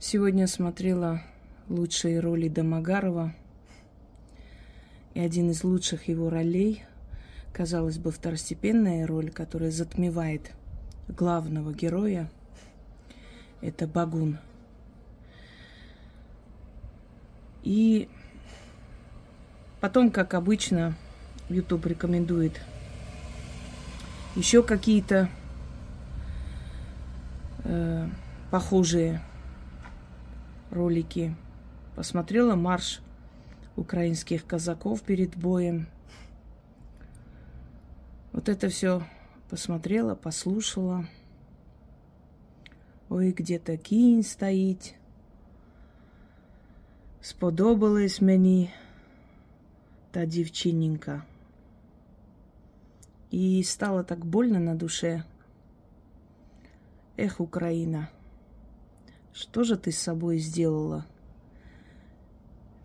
Сегодня смотрела лучшие роли Домогарова. И один из лучших его ролей, казалось бы, второстепенная роль, которая затмевает главного героя, это Багун. И потом, как обычно, YouTube рекомендует еще какие-то э, похожие ролики. Посмотрела марш украинских казаков перед боем. Вот это все посмотрела, послушала. Ой, где-то кінь стоїть. Сподобалась мені та дівчиненька. И стало так больно на душе. Эх, Украина, Что же ты с собой сделала?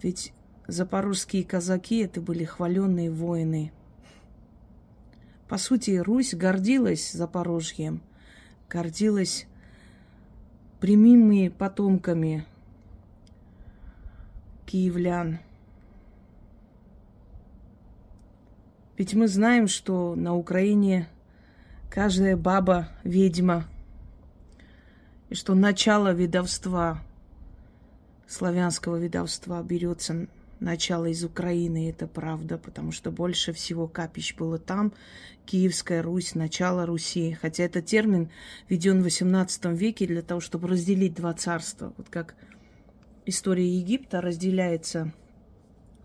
Ведь запорожские казаки это были хваленные воины. По сути, Русь гордилась Запорожьем, гордилась прямыми потомками киевлян. Ведь мы знаем, что на Украине каждая баба ведьма, что начало ведовства, славянского ведовства берется начало из Украины, это правда, потому что больше всего капищ было там, Киевская Русь, начало Руси. Хотя этот термин введен в XVIII веке для того, чтобы разделить два царства. Вот как история Египта разделяется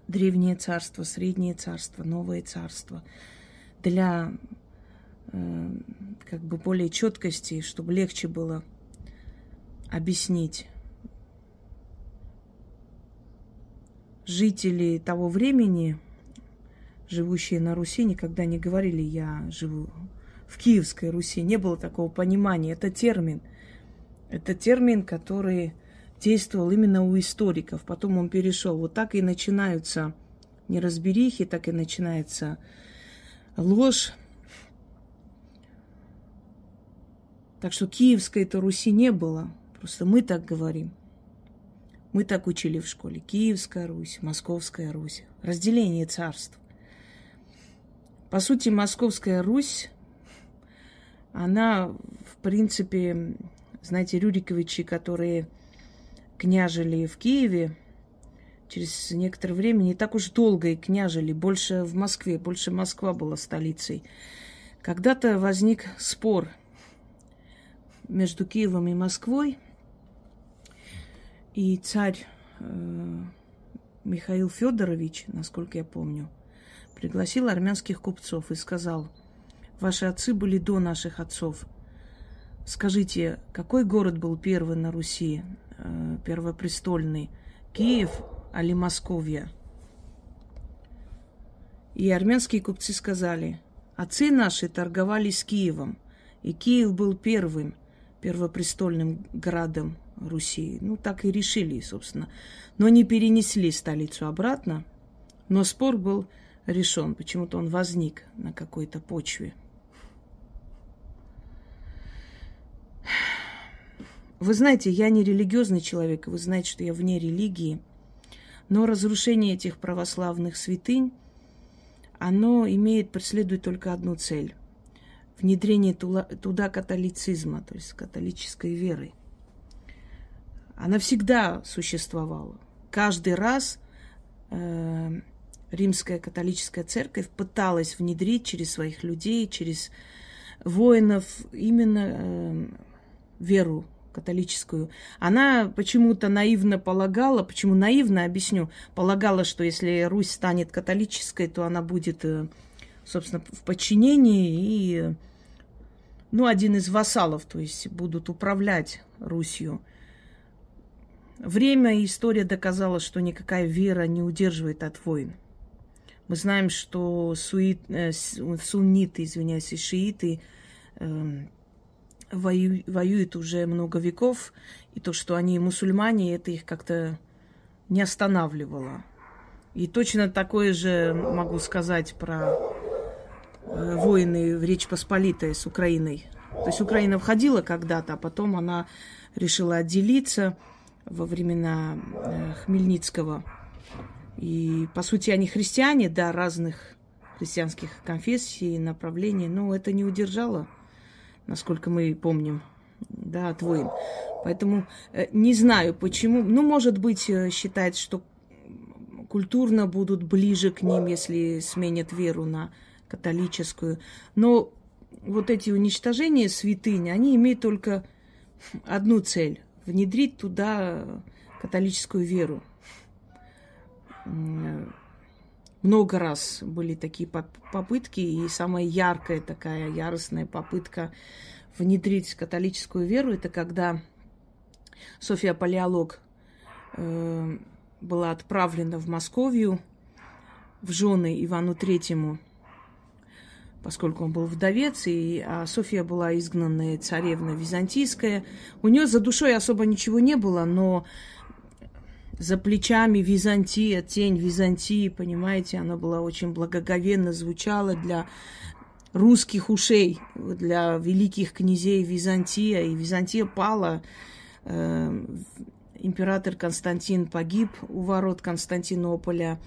Древнее царство, Среднее царство, Новое царство. Для э, как бы более четкости, чтобы легче было объяснить. Жители того времени, живущие на Руси, никогда не говорили «я живу в Киевской Руси». Не было такого понимания. Это термин. Это термин, который действовал именно у историков. Потом он перешел. Вот так и начинаются неразберихи, так и начинается ложь. Так что Киевской-то Руси не было. Просто мы так говорим. Мы так учили в школе. Киевская Русь, Московская Русь. Разделение царств. По сути, Московская Русь, она, в принципе, знаете, Рюриковичи, которые княжили в Киеве, через некоторое время, не так уж долго и княжили, больше в Москве, больше Москва была столицей. Когда-то возник спор между Киевом и Москвой, и царь э, Михаил Федорович, насколько я помню, пригласил армянских купцов и сказал, ваши отцы были до наших отцов. Скажите, какой город был первый на Руси? Э, первопрестольный, Киев али Московия. И армянские купцы сказали, отцы наши торговали с Киевом, и Киев был первым первопрестольным городом Руси. Ну, так и решили, собственно. Но не перенесли столицу обратно, но спор был решен. Почему-то он возник на какой-то почве. Вы знаете, я не религиозный человек, вы знаете, что я вне религии, но разрушение этих православных святынь, оно имеет, преследует только одну цель – внедрение туда католицизма, то есть католической веры. Она всегда существовала. Каждый раз э, римская католическая церковь пыталась внедрить через своих людей, через воинов именно э, веру католическую, она почему-то наивно полагала, почему наивно, объясню, полагала, что если Русь станет католической, то она будет, э, собственно, в подчинении и, ну, один из вассалов, то есть будут управлять Русью. Время и история доказала, что никакая вера не удерживает от войн. Мы знаем, что суит, э, сунниты, извиняюсь, и шииты э, вою, воюют уже много веков, и то, что они мусульмане, это их как-то не останавливало. И точно такое же могу сказать про э, войны в Речь Посполитой с Украиной. То есть Украина входила когда-то, а потом она решила отделиться. Во времена э, Хмельницкого. И, по сути, они христиане, да, разных христианских конфессий, направлений, но это не удержало, насколько мы помним, да, от войн. Поэтому э, не знаю, почему. Ну, может быть, э, считает, что культурно будут ближе к ним, если сменят веру на католическую. Но вот эти уничтожения святынь, они имеют только одну цель – внедрить туда католическую веру. Много раз были такие попытки, и самая яркая такая яростная попытка внедрить католическую веру, это когда София Палеолог э, была отправлена в Московию в жены Ивану Третьему, поскольку он был вдовец, и а София была изгнанная царевна византийская. У нее за душой особо ничего не было, но за плечами Византия, тень Византии, понимаете, она была очень благоговенно звучала для русских ушей, для великих князей Византия. И Византия пала, э, император Константин погиб у ворот Константинополя,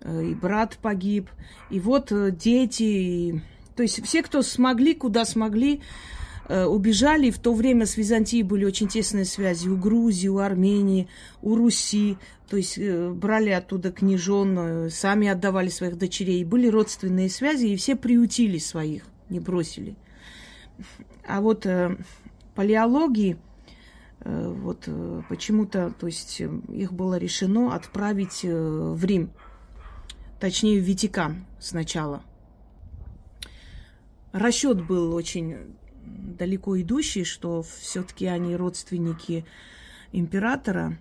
э, и брат погиб. И вот э, дети, то есть все, кто смогли, куда смогли, Э, убежали. В то время с Византией были очень тесные связи у Грузии, у Армении, у Руси. То есть э, брали оттуда княжон, э, сами отдавали своих дочерей. Были родственные связи, и все приутили своих, не бросили. А вот э, палеологии, э, вот э, почему-то, то есть их было решено отправить э, в Рим, точнее в Ватикан сначала. Расчет был очень далеко идущие, что все-таки они родственники императора,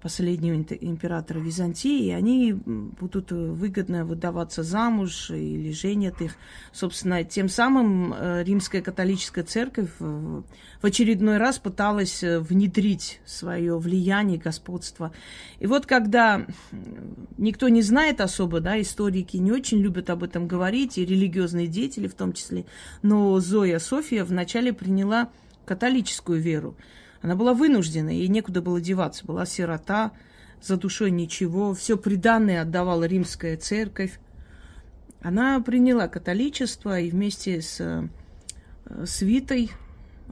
последнего императора Византии, и они будут выгодно выдаваться замуж или женят их. Собственно, тем самым э, римская католическая церковь в очередной раз пыталась э, внедрить свое влияние, господство. И вот когда никто не знает особо, да, историки не очень любят об этом говорить, и религиозные деятели в том числе, но Зоя София вначале приняла католическую веру. Она была вынуждена, ей некуда было деваться. Была сирота, за душой ничего, все приданное отдавала римская церковь. Она приняла католичество и вместе с э, свитой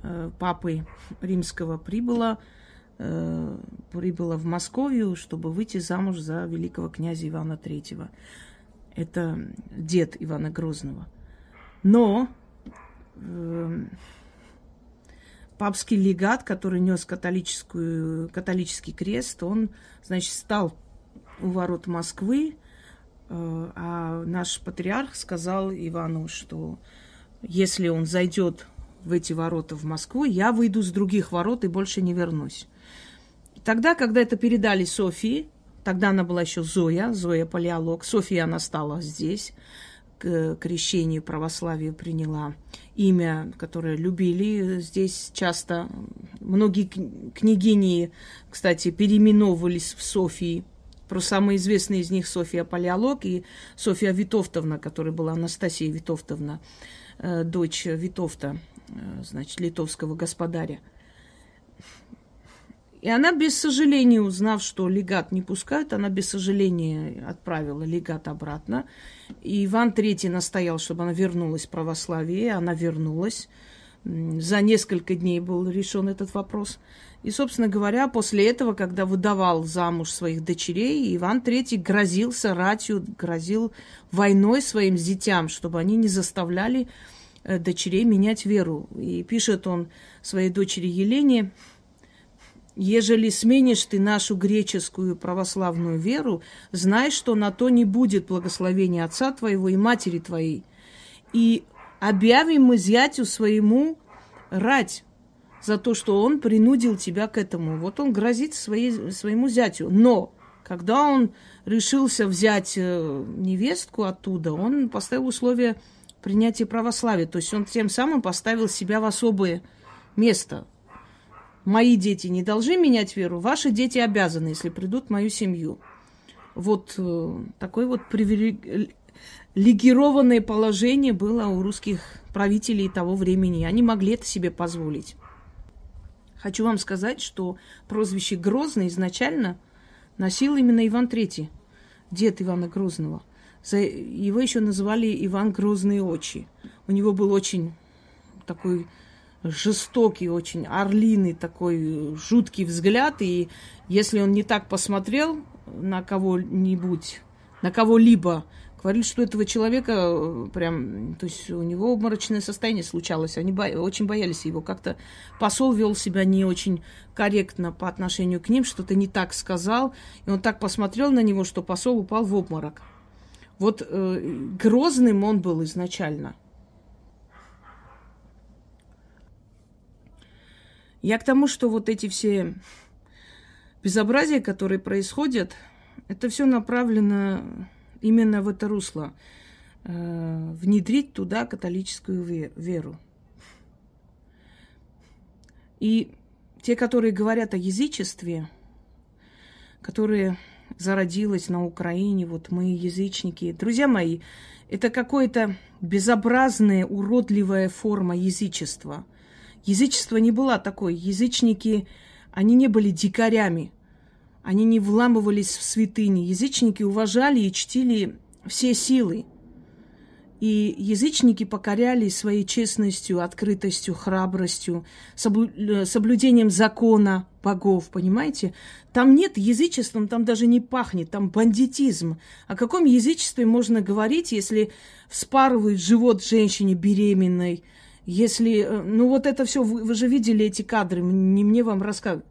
э, папы римского прибыла, э, прибыла в Московию, чтобы выйти замуж за великого князя Ивана Третьего. Это дед Ивана Грозного. Но папский легат, который нес католическую, католический крест, он, значит, стал у ворот Москвы, э, а наш патриарх сказал Ивану, что если он зайдет в эти ворота в Москву, я выйду с других ворот и больше не вернусь. Тогда, когда это передали Софии, тогда она была еще Зоя, Зоя Палеолог, София она стала здесь, к крещению православию приняла имя, которое любили здесь часто. Многие княгини, кстати, переименовывались в Софии. Про самые известные из них София Палеолог и София Витовтовна, которая была Анастасия Витовтовна, э, дочь Витовта, э, значит, литовского господаря. И она без сожаления, узнав, что легат не пускают, она без сожаления отправила легат обратно. И Иван III настоял, чтобы она вернулась в православие. Она вернулась. За несколько дней был решен этот вопрос. И, собственно говоря, после этого, когда выдавал замуж своих дочерей, Иван III грозился ратью, грозил войной своим зятям, чтобы они не заставляли э, дочерей менять веру. И пишет он своей дочери Елене, Ежели сменишь ты нашу греческую православную веру, знай, что на то не будет благословения отца твоего и матери твоей. И объявим мы зятю своему рать за то, что он принудил тебя к этому. Вот он грозит своей, своему зятю. Но когда он решился взять э, невестку оттуда, он поставил условие принятия православия. То есть он тем самым поставил себя в особое место – мои дети не должны менять веру, ваши дети обязаны, если придут в мою семью. Вот э, такое вот привилегированное положение было у русских правителей того времени. Они могли это себе позволить. Хочу вам сказать, что прозвище Грозный изначально носил именно Иван III, дед Ивана Грозного. Его еще называли Иван Грозные очи. У него был очень такой жестокий, очень орлиный такой жуткий взгляд. И если он не так посмотрел на кого-нибудь, на кого-либо, говорили, что этого человека э, прям, то есть у него обморочное состояние случалось. Они бо- очень боялись его. Как-то посол вел себя не очень корректно по отношению к ним, что-то не так сказал. И он так посмотрел на него, что посол упал в обморок. Вот э, грозным он был изначально. Я к тому, что вот эти все безобразия, которые происходят, это все направлено именно в это русло. Э, внедрить туда католическую веру. И те, которые говорят о язычестве, которые зародилось на Украине, вот мы язычники. Друзья мои, это какое-то безобразная, уродливая форма язычества – Язычество не было такой. Язычники, они не были дикарями. Они не вламывались в святыни. Язычники уважали и чтили все силы. И язычники покоряли своей честностью, открытостью, храбростью, соблю... соблюдением закона богов, понимаете? Там нет язычества, там даже не пахнет, там бандитизм. О каком язычестве можно говорить, если вспарывают живот женщине беременной, если, э, ну вот это все, вы, вы же видели эти кадры, не мне вам рассказывать.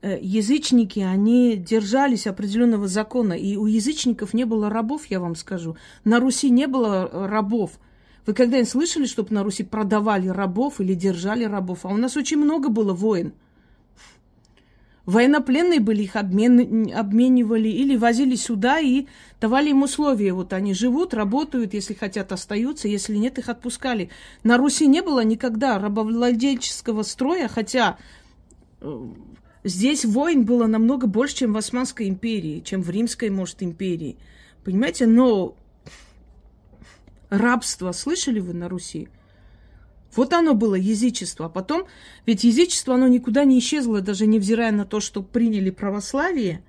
Э, язычники, они держались определенного закона, и у язычников не было рабов, я вам скажу. На Руси не было э, рабов. Вы когда-нибудь слышали, чтобы на Руси продавали рабов или держали рабов? А у нас очень много было войн. Военнопленные были, их обмен, обменивали или возили сюда и давали им условия. Вот они живут, работают, если хотят, остаются, если нет, их отпускали. На Руси не было никогда рабовладельческого строя, хотя э, здесь войн было намного больше, чем в Османской империи, чем в Римской, может, империи. Понимаете, но рабство слышали вы на Руси? Вот оно было язычество. А потом, ведь язычество, оно никуда не исчезло, даже невзирая на то, что приняли православие.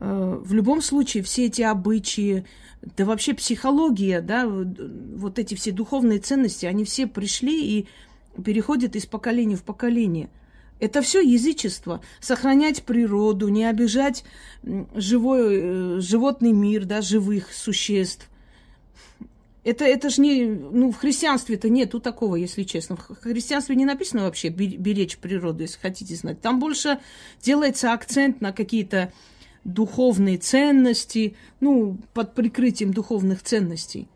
Э, в любом случае, все эти обычаи, да вообще психология, да, вот эти все духовные ценности, они все пришли и переходят из поколения в поколение. Это все язычество. Сохранять природу, не обижать живой, э, животный мир, да, живых существ – это, это же не... Ну, в христианстве-то нету такого, если честно. В христианстве не написано вообще беречь природу, если хотите знать. Там больше делается акцент на какие-то духовные ценности, ну, под прикрытием духовных ценностей.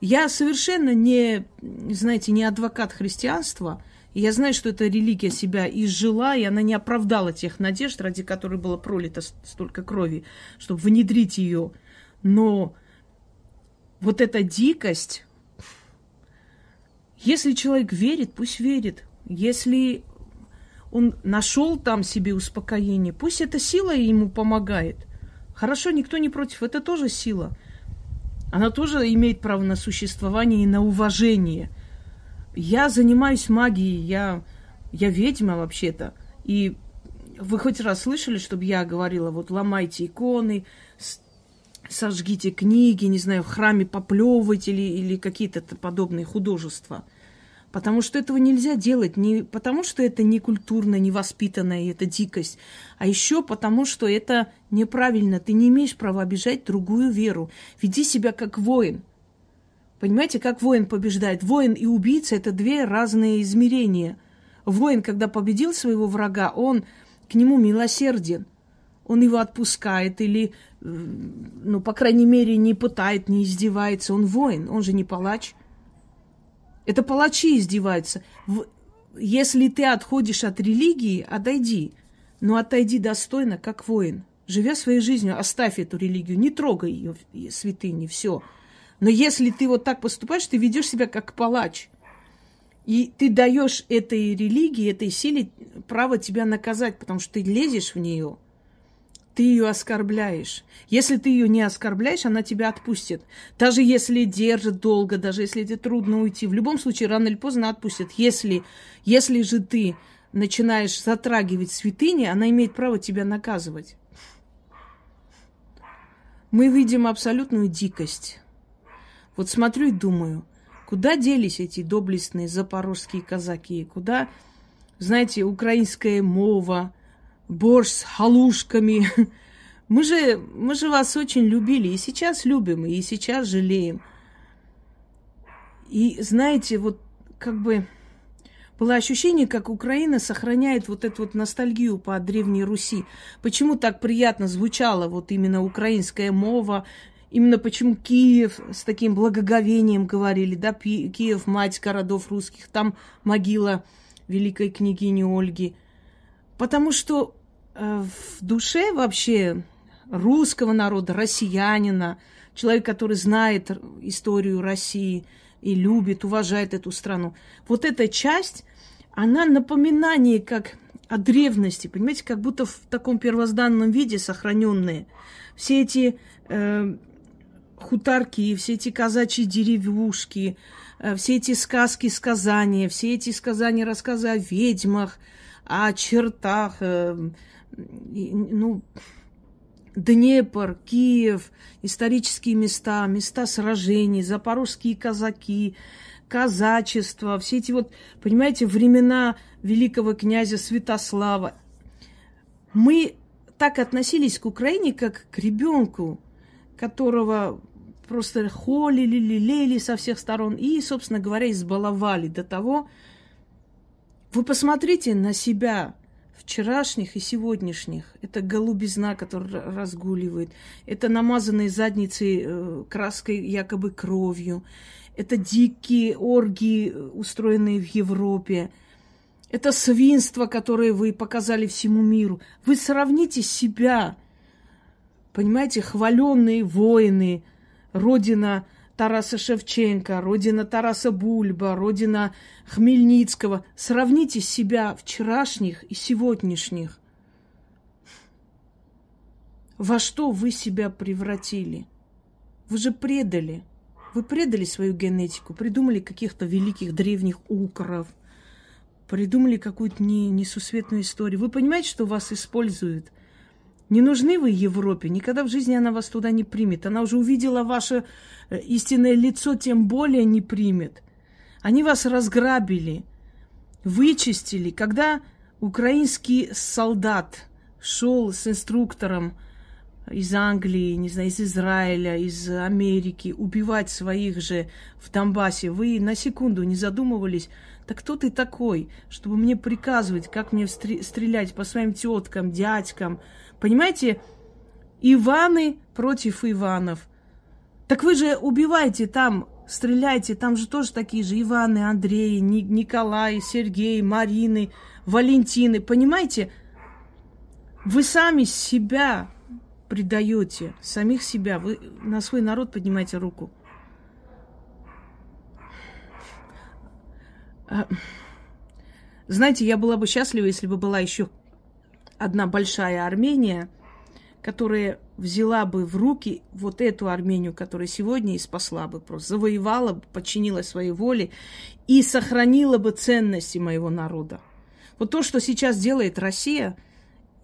Я совершенно не, знаете, не адвокат христианства. Я знаю, что эта религия себя изжила, и она не оправдала тех надежд, ради которых было пролито столько крови, чтобы внедрить ее. Но вот эта дикость, если человек верит, пусть верит. Если он нашел там себе успокоение, пусть эта сила ему помогает. Хорошо, никто не против, это тоже сила. Она тоже имеет право на существование и на уважение. Я занимаюсь магией, я, я ведьма вообще-то. И вы хоть раз слышали, чтобы я говорила, вот ломайте иконы, сожгите книги, не знаю, в храме поплевывать или, или какие-то подобные художества. Потому что этого нельзя делать не потому, что это не культурно, не воспитанно, и это дикость, а еще потому, что это неправильно. Ты не имеешь права обижать другую веру. Веди себя как воин. Понимаете, как воин побеждает? Воин и убийца – это две разные измерения. Воин, когда победил своего врага, он к нему милосерден он его отпускает или, ну, по крайней мере, не пытает, не издевается. Он воин, он же не палач. Это палачи издеваются. Если ты отходишь от религии, отойди. Но отойди достойно, как воин. Живя своей жизнью, оставь эту религию, не трогай ее, святыни, все. Но если ты вот так поступаешь, ты ведешь себя как палач. И ты даешь этой религии, этой силе право тебя наказать, потому что ты лезешь в нее – ты ее оскорбляешь. Если ты ее не оскорбляешь, она тебя отпустит. Даже если держит долго, даже если тебе трудно уйти, в любом случае рано или поздно отпустит. Если, если же ты начинаешь затрагивать святыни, она имеет право тебя наказывать. Мы видим абсолютную дикость. Вот смотрю и думаю, куда делись эти доблестные запорожские казаки? Куда, знаете, украинская мова, борщ с халушками? Мы же, мы же вас очень любили, и сейчас любим, и сейчас жалеем. И знаете, вот как бы было ощущение, как Украина сохраняет вот эту вот ностальгию по Древней Руси. Почему так приятно звучала вот именно украинская мова, именно почему Киев с таким благоговением говорили, да, Киев, мать городов русских, там могила великой княгини Ольги. Потому что в душе вообще русского народа, россиянина, человек, который знает историю России и любит, уважает эту страну. Вот эта часть, она напоминание как о древности, понимаете, как будто в таком первозданном виде сохраненные. Все эти э, хуторки, все эти казачьи деревушки, э, все эти сказки, сказания, все эти сказания, рассказы о ведьмах, о чертах, э, ну, Днепр, Киев, исторические места, места сражений, запорожские казаки, казачество, все эти вот, понимаете, времена великого князя Святослава. Мы так относились к Украине, как к ребенку, которого просто холили, лелеяли со всех сторон и, собственно говоря, избаловали до того. Вы посмотрите на себя, вчерашних и сегодняшних. Это голубизна, которая разгуливает. Это намазанные задницы э, краской, якобы кровью. Это дикие оргии, э, устроенные в Европе. Это свинство, которое вы показали всему миру. Вы сравните себя, понимаете, хваленные воины, родина Тараса Шевченко, родина Тараса Бульба, родина Хмельницкого. Сравните себя вчерашних и сегодняшних. Во что вы себя превратили? Вы же предали. Вы предали свою генетику, придумали каких-то великих древних укров, придумали какую-то не, несусветную историю. Вы понимаете, что вас используют – не нужны вы Европе, никогда в жизни она вас туда не примет. Она уже увидела ваше э, истинное лицо, тем более не примет. Они вас разграбили, вычистили. Когда украинский солдат шел с инструктором из Англии, не знаю, из Израиля, из Америки, убивать своих же в Донбассе, вы на секунду не задумывались, так кто ты такой, чтобы мне приказывать, как мне стрелять по своим теткам, дядькам, Понимаете, Иваны против Иванов. Так вы же убиваете там, стреляйте, там же тоже такие же Иваны, Андреи, Николай, Сергей, Марины, Валентины. Понимаете, вы сами себя предаете, самих себя. Вы на свой народ поднимаете руку. А, знаете, я была бы счастлива, если бы была еще одна большая Армения, которая взяла бы в руки вот эту Армению, которая сегодня и спасла бы просто, завоевала бы, подчинила своей воле и сохранила бы ценности моего народа. Вот то, что сейчас делает Россия,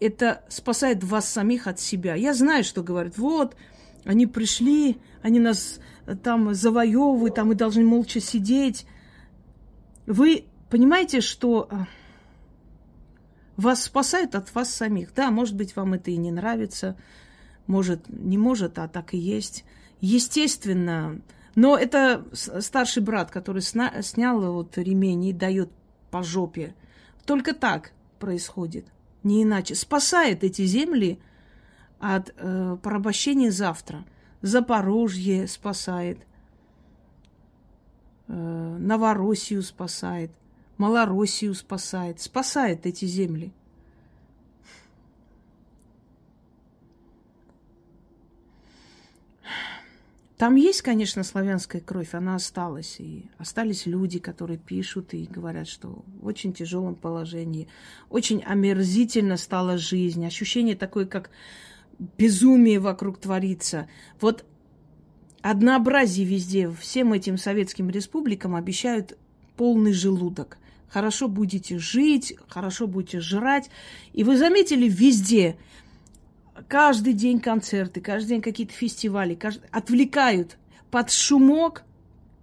это спасает вас самих от себя. Я знаю, что говорят, вот, они пришли, они нас э, там завоевывают, там мы должны молча сидеть. Вы понимаете, что э, вас спасают от вас самих. Да, может быть, вам это и не нравится. Может, не может, а так и есть. Естественно. Но это старший брат, который сна- снял вот ремень и дает по жопе. Только так происходит. Не иначе. Спасает эти земли от э, порабощения завтра. Запорожье спасает. Э, Новороссию спасает. Малороссию спасает, спасает эти земли. Там есть, конечно, славянская кровь, она осталась. И остались люди, которые пишут и говорят, что в очень тяжелом положении, очень омерзительно стала жизнь. Ощущение такое, как безумие вокруг творится. Вот однообразие везде, всем этим советским республикам обещают полный желудок. Хорошо будете жить, хорошо будете жрать. И вы заметили везде, каждый день концерты, каждый день какие-то фестивали, каждый... отвлекают под шумок,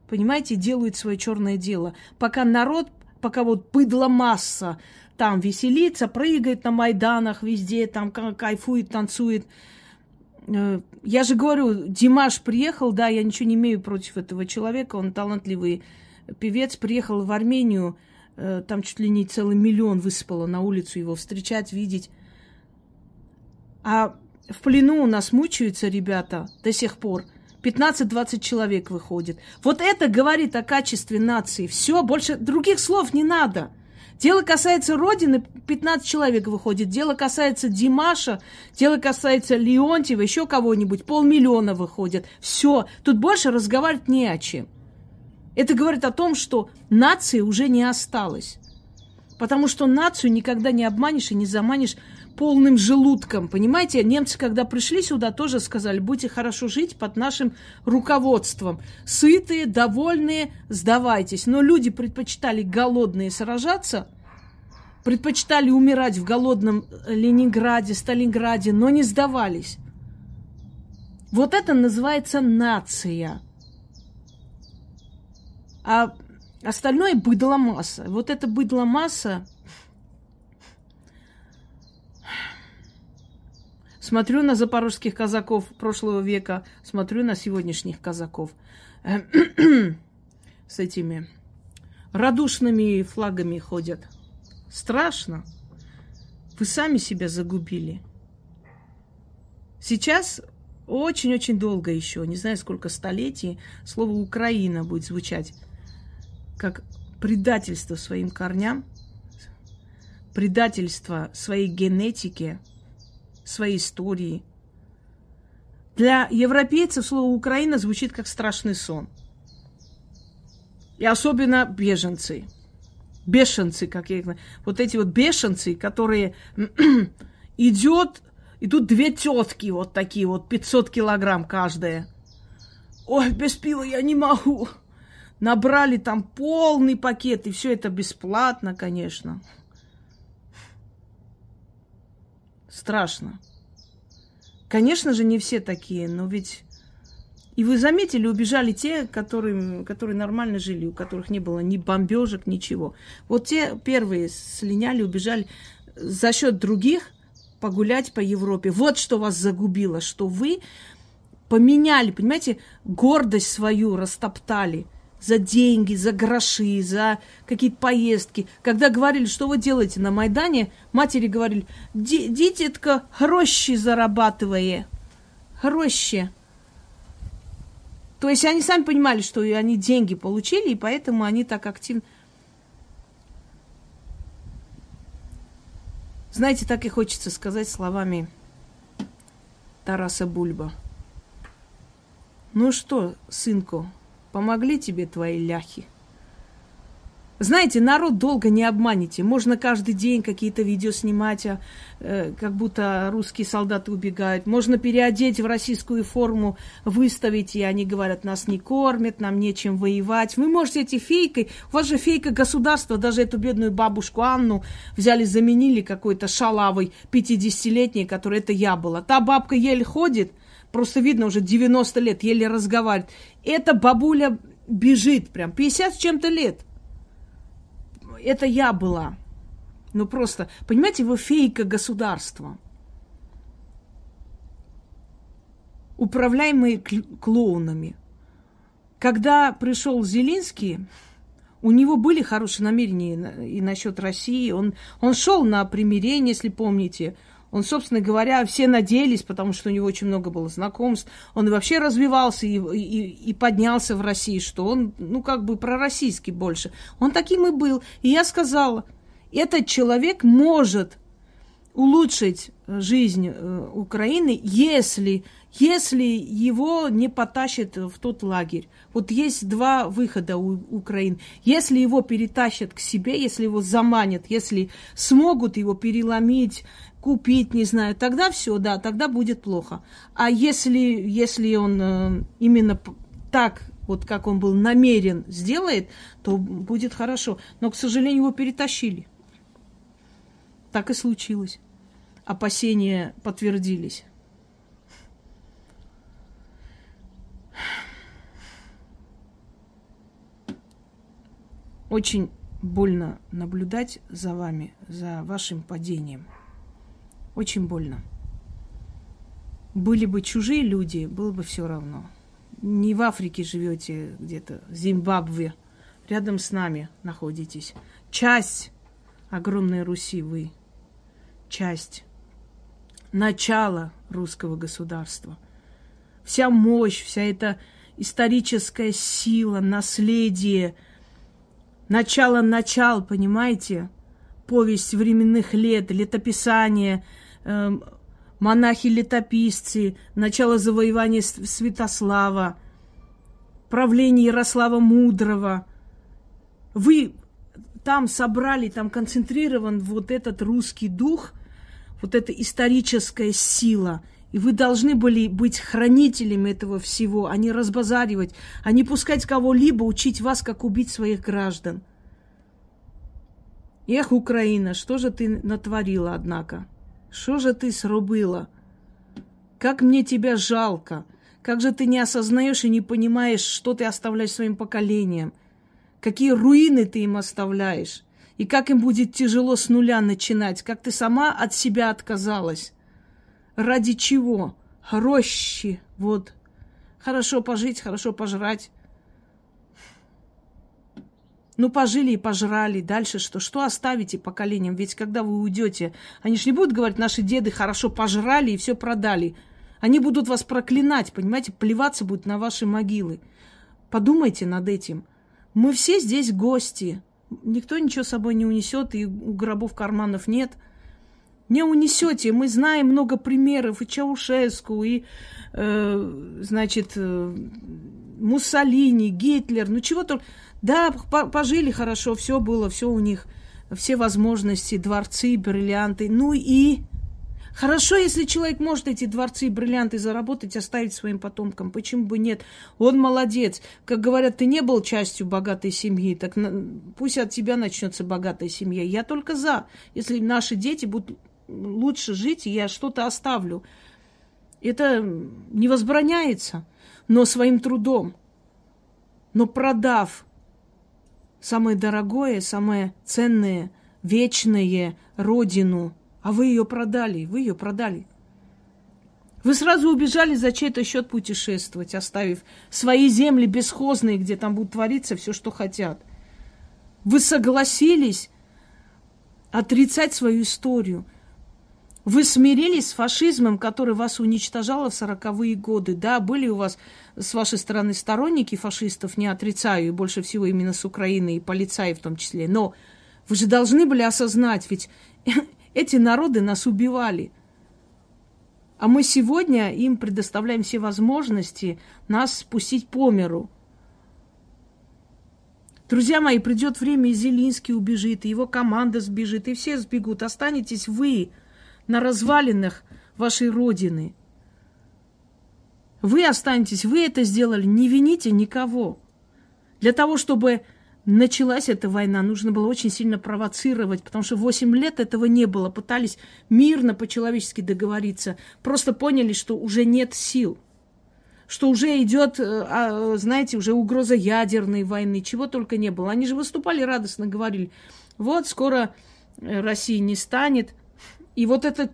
понимаете, делают свое черное дело. Пока народ, пока вот быдло масса там веселится, прыгает на Майданах везде, там кайфует, танцует. Э, я же говорю, Димаш приехал, да, я ничего не имею против этого человека, он талантливый певец, приехал в Армению, там чуть ли не целый миллион высыпало на улицу его встречать, видеть. А в плену у нас мучаются ребята до сих пор. 15-20 человек выходит. Вот это говорит о качестве нации. Все, больше других слов не надо. Дело касается Родины, 15 человек выходит. Дело касается Димаша, дело касается Леонтьева, еще кого-нибудь, полмиллиона выходит. Все, тут больше разговаривать не о чем. Это говорит о том, что нации уже не осталось. Потому что нацию никогда не обманешь и не заманишь полным желудком. Понимаете, немцы, когда пришли сюда, тоже сказали, будьте хорошо жить под нашим руководством. Сытые, довольные, сдавайтесь. Но люди предпочитали голодные сражаться, предпочитали умирать в голодном Ленинграде, Сталинграде, но не сдавались. Вот это называется нация. А остальное быдло масса. Вот это быдло масса Смотрю на запорожских казаков прошлого века, смотрю на сегодняшних казаков с этими радушными флагами ходят. Страшно. Вы сами себя загубили. Сейчас очень-очень долго еще, не знаю сколько столетий, слово Украина будет звучать как предательство своим корням, предательство своей генетике – своей истории. Для европейцев слово Украина звучит как страшный сон. И особенно беженцы. Бешенцы, как я их Вот эти вот бешенцы, которые идет, идут две тетки вот такие вот, 500 килограмм каждая. Ой, без пива я не могу. Набрали там полный пакет, и все это бесплатно, конечно. страшно. Конечно же, не все такие, но ведь... И вы заметили, убежали те, которые, которые нормально жили, у которых не было ни бомбежек, ничего. Вот те первые слиняли, убежали за счет других погулять по Европе. Вот что вас загубило, что вы поменяли, понимаете, гордость свою растоптали – за деньги, за гроши, за какие-то поездки. Когда говорили, что вы делаете на Майдане, матери говорили, дитятка гроши зарабатывая. Гроши. То есть они сами понимали, что они деньги получили, и поэтому они так активно... Знаете, так и хочется сказать словами Тараса Бульба. Ну что, сынку, Помогли тебе твои ляхи? Знаете, народ долго не обманете. Можно каждый день какие-то видео снимать, а, э, как будто русские солдаты убегают. Можно переодеть в российскую форму, выставить, и они говорят, нас не кормят, нам нечем воевать. Вы можете эти фейкой, у вас же фейка государства, даже эту бедную бабушку Анну взяли, заменили какой-то шалавой 50-летней, которая это я была. Та бабка еле ходит – просто видно уже 90 лет, еле разговаривает. Эта бабуля бежит прям, 50 с чем-то лет. Это я была. Ну просто, понимаете, вы фейка государства. Управляемые клоунами. Когда пришел Зелинский, у него были хорошие намерения и насчет России. Он, он шел на примирение, если помните. Он, собственно говоря, все надеялись, потому что у него очень много было знакомств. Он вообще развивался и, и, и поднялся в России, что он, ну, как бы пророссийский больше. Он таким и был. И я сказала, этот человек может улучшить жизнь э, Украины, если, если его не потащат в тот лагерь. Вот есть два выхода у Украины. Если его перетащат к себе, если его заманят, если смогут его переломить, купить, не знаю, тогда все, да, тогда будет плохо. А если, если он э, именно так вот как он был намерен сделает, то будет хорошо. Но, к сожалению, его перетащили. Так и случилось. Опасения подтвердились. Очень больно наблюдать за вами, за вашим падением. Очень больно. Были бы чужие люди, было бы все равно. Не в Африке живете где-то, в Зимбабве. Рядом с нами находитесь. Часть огромной Руси вы. Часть. Начало русского государства. Вся мощь, вся эта историческая сила, наследие, начало начал, понимаете? Повесть временных лет, летописание, монахи-летописцы, начало завоевания Святослава, правление Ярослава Мудрого. Вы там собрали, там концентрирован вот этот русский дух, вот эта историческая сила. И вы должны были быть хранителями этого всего, а не разбазаривать, а не пускать кого-либо учить вас, как убить своих граждан. Эх, Украина, что же ты натворила, однако? Что же ты срубила? Как мне тебя жалко! Как же ты не осознаешь и не понимаешь, что ты оставляешь своим поколениям? Какие руины ты им оставляешь? И как им будет тяжело с нуля начинать? Как ты сама от себя отказалась? Ради чего? Рощи, вот. Хорошо пожить, хорошо пожрать. Ну, пожили и пожрали. Дальше что? Что оставите поколениям? Ведь когда вы уйдете, они же не будут говорить, наши деды хорошо пожрали и все продали. Они будут вас проклинать, понимаете, плеваться будут на ваши могилы. Подумайте над этим. Мы все здесь гости. Никто ничего с собой не унесет, и у гробов карманов нет. Не унесете. Мы знаем много примеров и Чаушеску, и, э, значит, э, Муссолини, Гитлер, ну чего только... Да, пожили хорошо, все было, все у них, все возможности, дворцы, бриллианты. Ну и хорошо, если человек может эти дворцы и бриллианты заработать, оставить своим потомкам. Почему бы нет? Он молодец. Как говорят, ты не был частью богатой семьи, так пусть от тебя начнется богатая семья. Я только за. Если наши дети будут лучше жить, я что-то оставлю. Это не возбраняется, но своим трудом. Но продав самое дорогое, самое ценное, вечное, родину. А вы ее продали, вы ее продали. Вы сразу убежали за чей-то счет путешествовать, оставив свои земли бесхозные, где там будет твориться все, что хотят. Вы согласились отрицать свою историю. Вы смирились с фашизмом, который вас уничтожал в сороковые годы. Да, были у вас с вашей стороны сторонники фашистов, не отрицаю, и больше всего именно с Украины, и полицаи в том числе. Но вы же должны были осознать, ведь эти народы нас убивали. А мы сегодня им предоставляем все возможности нас спустить по миру. Друзья мои, придет время, и Зелинский убежит, и его команда сбежит, и все сбегут. Останетесь вы – на развалинах вашей родины. Вы останетесь, вы это сделали, не вините никого. Для того, чтобы началась эта война, нужно было очень сильно провоцировать, потому что 8 лет этого не было. Пытались мирно, по-человечески договориться. Просто поняли, что уже нет сил. Что уже идет, э, а, знаете, уже угроза ядерной войны, чего только не было. Они же выступали радостно, говорили, вот скоро э, России не станет – и вот этот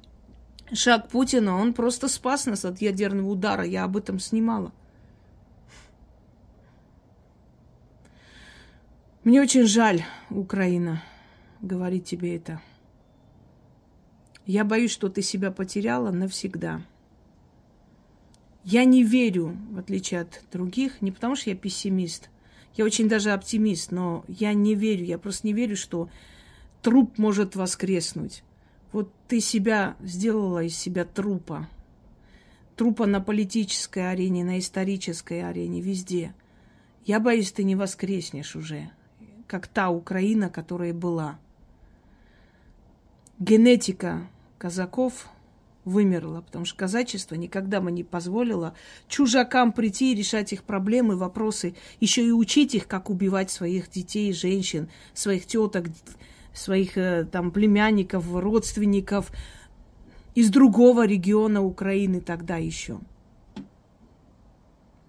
шаг Путина, он просто спас нас от ядерного удара. Я об этом снимала. Мне очень жаль, Украина, говорить тебе это. Я боюсь, что ты себя потеряла навсегда. Я не верю, в отличие от других, не потому что я пессимист. Я очень даже оптимист, но я не верю. Я просто не верю, что труп может воскреснуть. Вот ты себя сделала из себя трупа. Трупа на политической арене, на исторической арене, везде. Я боюсь, ты не воскреснешь уже, как та Украина, которая была. Генетика казаков вымерло, потому что казачество никогда бы не позволило чужакам прийти и решать их проблемы, вопросы, еще и учить их, как убивать своих детей, женщин, своих теток, своих э, там племянников, родственников из другого региона Украины тогда еще.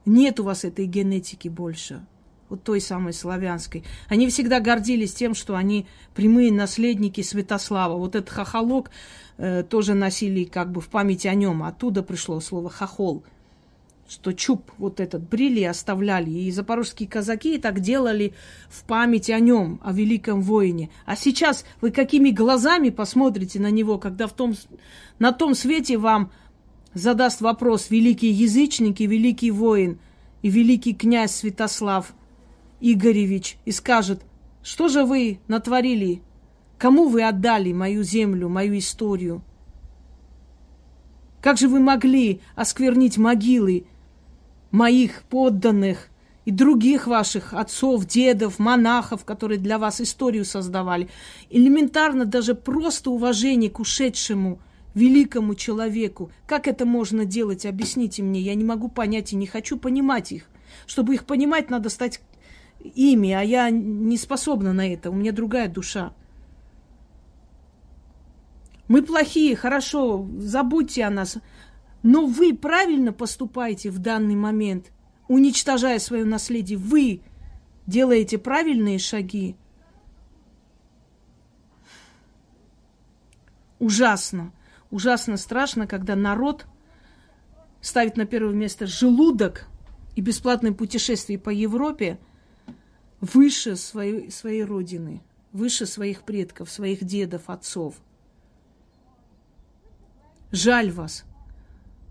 Нет у вас этой генетики больше вот той самой славянской. Они всегда гордились тем, что они прямые наследники Святослава. Вот этот хохолок э, тоже носили как бы в память о нем. Оттуда пришло слово хохол что чуб вот этот брили оставляли. И запорожские казаки так делали в память о нем, о великом воине. А сейчас вы какими глазами посмотрите на него, когда в том, на том свете вам задаст вопрос великий язычник и великий воин и великий князь Святослав – Игоревич и скажет, что же вы натворили? Кому вы отдали мою землю, мою историю? Как же вы могли осквернить могилы моих подданных и других ваших отцов, дедов, монахов, которые для вас историю создавали? Элементарно даже просто уважение к ушедшему великому человеку. Как это можно делать? Объясните мне. Я не могу понять и не хочу понимать их. Чтобы их понимать, надо стать ими, а я не способна на это, у меня другая душа. Мы плохие, хорошо, забудьте о нас. Но вы правильно поступаете в данный момент, уничтожая свое наследие. Вы делаете правильные шаги. Ужасно, ужасно страшно, когда народ ставит на первое место желудок и бесплатное путешествие по Европе – выше своей, своей родины, выше своих предков, своих дедов, отцов. Жаль вас,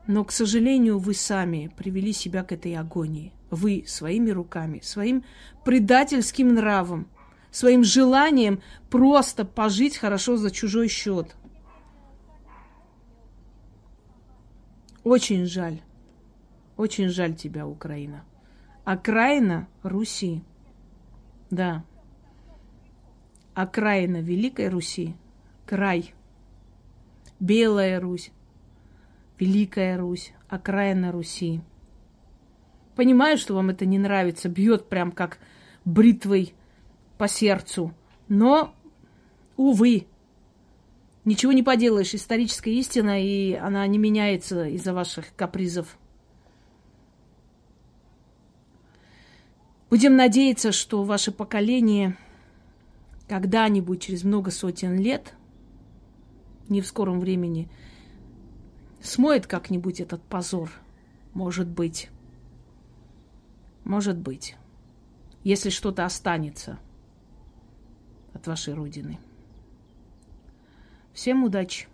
но, к сожалению, вы сами привели себя к этой агонии. Вы своими руками, своим предательским нравом, своим желанием просто пожить хорошо за чужой счет. Очень жаль. Очень жаль тебя, Украина. Окраина Руси. Да. Окраина Великой Руси. Край. Белая Русь. Великая Русь. Окраина Руси. Понимаю, что вам это не нравится. Бьет прям как бритвой по сердцу. Но, увы, ничего не поделаешь. Историческая истина, и она не меняется из-за ваших капризов. Будем надеяться, что ваше поколение когда-нибудь, через много сотен лет, не в скором времени, смоет как-нибудь этот позор. Может быть. Может быть. Если что-то останется от вашей родины. Всем удачи!